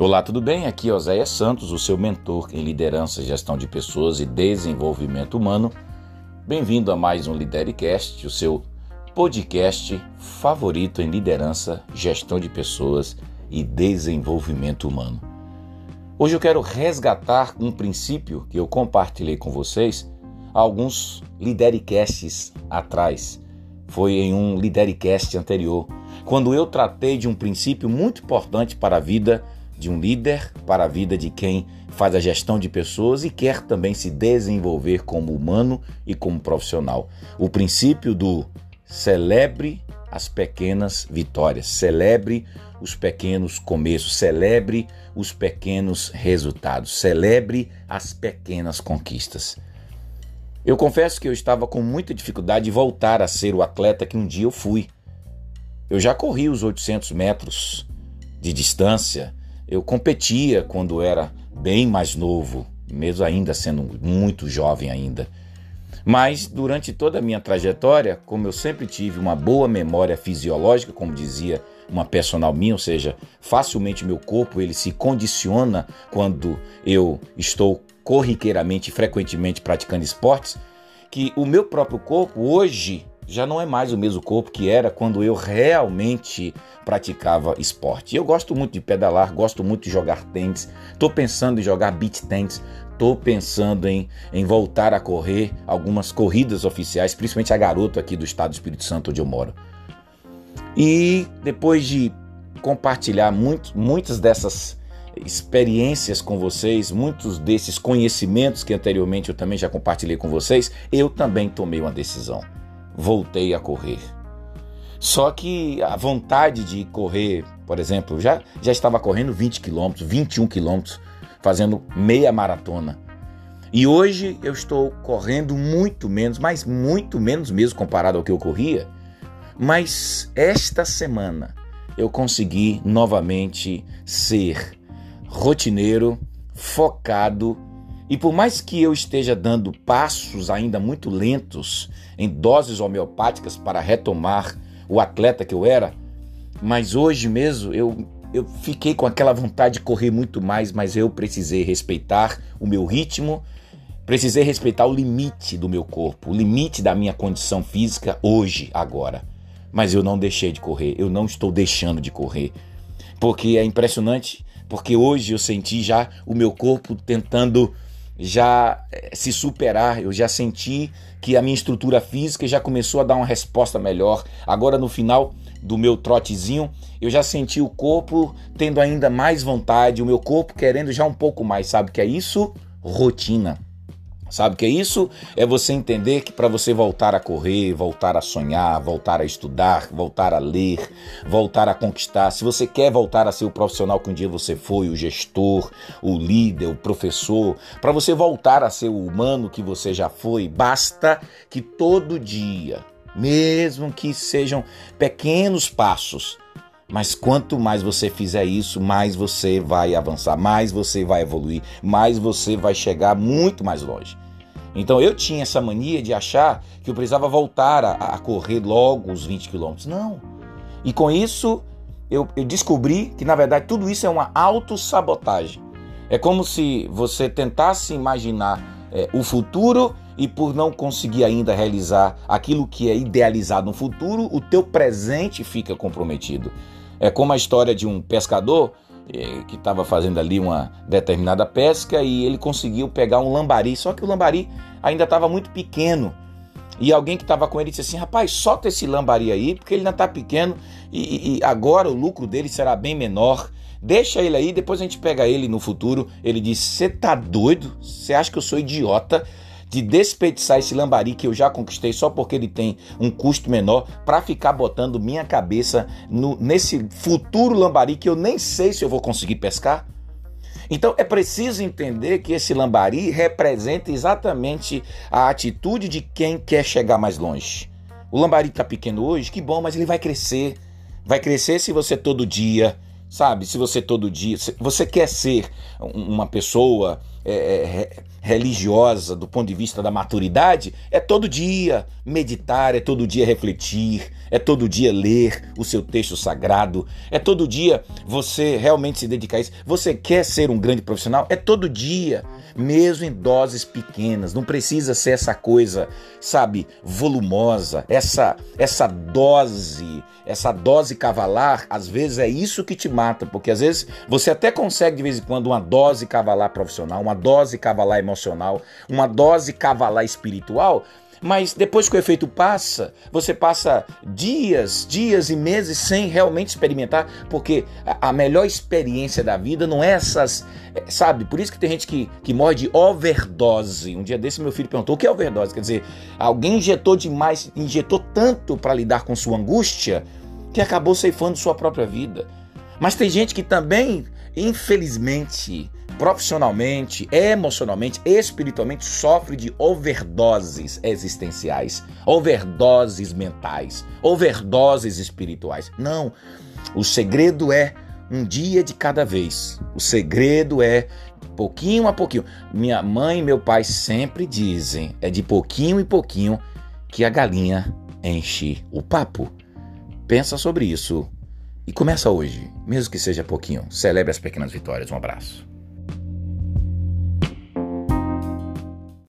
Olá, tudo bem? Aqui é Oséia Santos, o seu mentor em liderança, gestão de pessoas e desenvolvimento humano. Bem-vindo a mais um Lidercast, o seu podcast favorito em liderança, gestão de pessoas e desenvolvimento humano. Hoje eu quero resgatar um princípio que eu compartilhei com vocês alguns Lidericasts atrás. Foi em um Lidericast anterior, quando eu tratei de um princípio muito importante para a vida de um líder para a vida de quem faz a gestão de pessoas e quer também se desenvolver como humano e como profissional. O princípio do celebre as pequenas vitórias, celebre os pequenos começos, celebre os pequenos resultados, celebre as pequenas conquistas. Eu confesso que eu estava com muita dificuldade de voltar a ser o atleta que um dia eu fui. Eu já corri os 800 metros de distância, eu competia quando era bem mais novo, mesmo ainda sendo muito jovem ainda. Mas durante toda a minha trajetória, como eu sempre tive uma boa memória fisiológica, como dizia uma personal minha, ou seja, facilmente meu corpo ele se condiciona quando eu estou corriqueiramente frequentemente praticando esportes, que o meu próprio corpo hoje já não é mais o mesmo corpo que era quando eu realmente praticava esporte. Eu gosto muito de pedalar, gosto muito de jogar tênis, estou pensando em jogar beach tênis, estou pensando em, em voltar a correr algumas corridas oficiais, principalmente a garota aqui do estado do Espírito Santo, onde eu moro. E depois de compartilhar muito, muitas dessas experiências com vocês, muitos desses conhecimentos que anteriormente eu também já compartilhei com vocês, eu também tomei uma decisão voltei a correr. Só que a vontade de correr, por exemplo, já, já estava correndo 20 quilômetros, 21 quilômetros, fazendo meia maratona. E hoje eu estou correndo muito menos, mas muito menos mesmo comparado ao que eu corria. Mas esta semana eu consegui novamente ser rotineiro, focado e por mais que eu esteja dando passos ainda muito lentos em doses homeopáticas para retomar o atleta que eu era, mas hoje mesmo eu, eu fiquei com aquela vontade de correr muito mais, mas eu precisei respeitar o meu ritmo, precisei respeitar o limite do meu corpo, o limite da minha condição física hoje, agora. Mas eu não deixei de correr, eu não estou deixando de correr. Porque é impressionante, porque hoje eu senti já o meu corpo tentando já eh, se superar, eu já senti que a minha estrutura física já começou a dar uma resposta melhor. Agora no final do meu trotezinho, eu já senti o corpo tendo ainda mais vontade, o meu corpo querendo já um pouco mais, sabe que é isso? Rotina. Sabe que é isso? É você entender que para você voltar a correr, voltar a sonhar, voltar a estudar, voltar a ler, voltar a conquistar, se você quer voltar a ser o profissional que um dia você foi, o gestor, o líder, o professor, para você voltar a ser o humano que você já foi, basta que todo dia, mesmo que sejam pequenos passos, mas quanto mais você fizer isso, mais você vai avançar, mais você vai evoluir, mais você vai chegar muito mais longe. Então eu tinha essa mania de achar que eu precisava voltar a, a correr logo os 20 quilômetros. Não. E com isso eu, eu descobri que na verdade tudo isso é uma autossabotagem. É como se você tentasse imaginar é, o futuro e por não conseguir ainda realizar aquilo que é idealizado no futuro, o teu presente fica comprometido. É como a história de um pescador é, que estava fazendo ali uma determinada pesca e ele conseguiu pegar um lambari, só que o lambari ainda estava muito pequeno. E alguém que estava com ele disse assim: rapaz, solta esse lambari aí, porque ele ainda está pequeno e, e, agora o lucro dele será bem menor. Deixa ele aí, depois a gente pega ele no futuro. Ele disse: Você tá doido? Você acha que eu sou idiota? De desperdiçar esse lambari que eu já conquistei só porque ele tem um custo menor para ficar botando minha cabeça no, nesse futuro lambari que eu nem sei se eu vou conseguir pescar? Então é preciso entender que esse lambari representa exatamente a atitude de quem quer chegar mais longe. O lambari está pequeno hoje, que bom, mas ele vai crescer. Vai crescer se você todo dia Sabe, se você todo dia, você quer ser uma pessoa é, é, religiosa, do ponto de vista da maturidade, é todo dia meditar, é todo dia refletir, é todo dia ler o seu texto sagrado, é todo dia você realmente se dedicar a isso. Você quer ser um grande profissional? É todo dia, mesmo em doses pequenas. Não precisa ser essa coisa, sabe, volumosa, essa essa dose, essa dose cavalar, às vezes é isso que te mata, porque às vezes você até consegue de vez em quando uma dose cavalar profissional, uma dose cavalar emocional, uma dose cavalar espiritual, mas depois que o efeito passa, você passa dias, dias e meses sem realmente experimentar, porque a melhor experiência da vida não é essas, é, sabe? Por isso que tem gente que, que morre de overdose. Um dia desse meu filho perguntou o que é overdose? Quer dizer, alguém injetou demais, injetou tanto para lidar com sua angústia que acabou ceifando sua própria vida. Mas tem gente que também, infelizmente, profissionalmente, emocionalmente, espiritualmente, sofre de overdoses existenciais, overdoses mentais, overdoses espirituais. Não. O segredo é um dia de cada vez. O segredo é pouquinho a pouquinho. Minha mãe e meu pai sempre dizem: é de pouquinho em pouquinho que a galinha enche o papo. Pensa sobre isso e começa hoje, mesmo que seja pouquinho. Celebre as pequenas vitórias. Um abraço.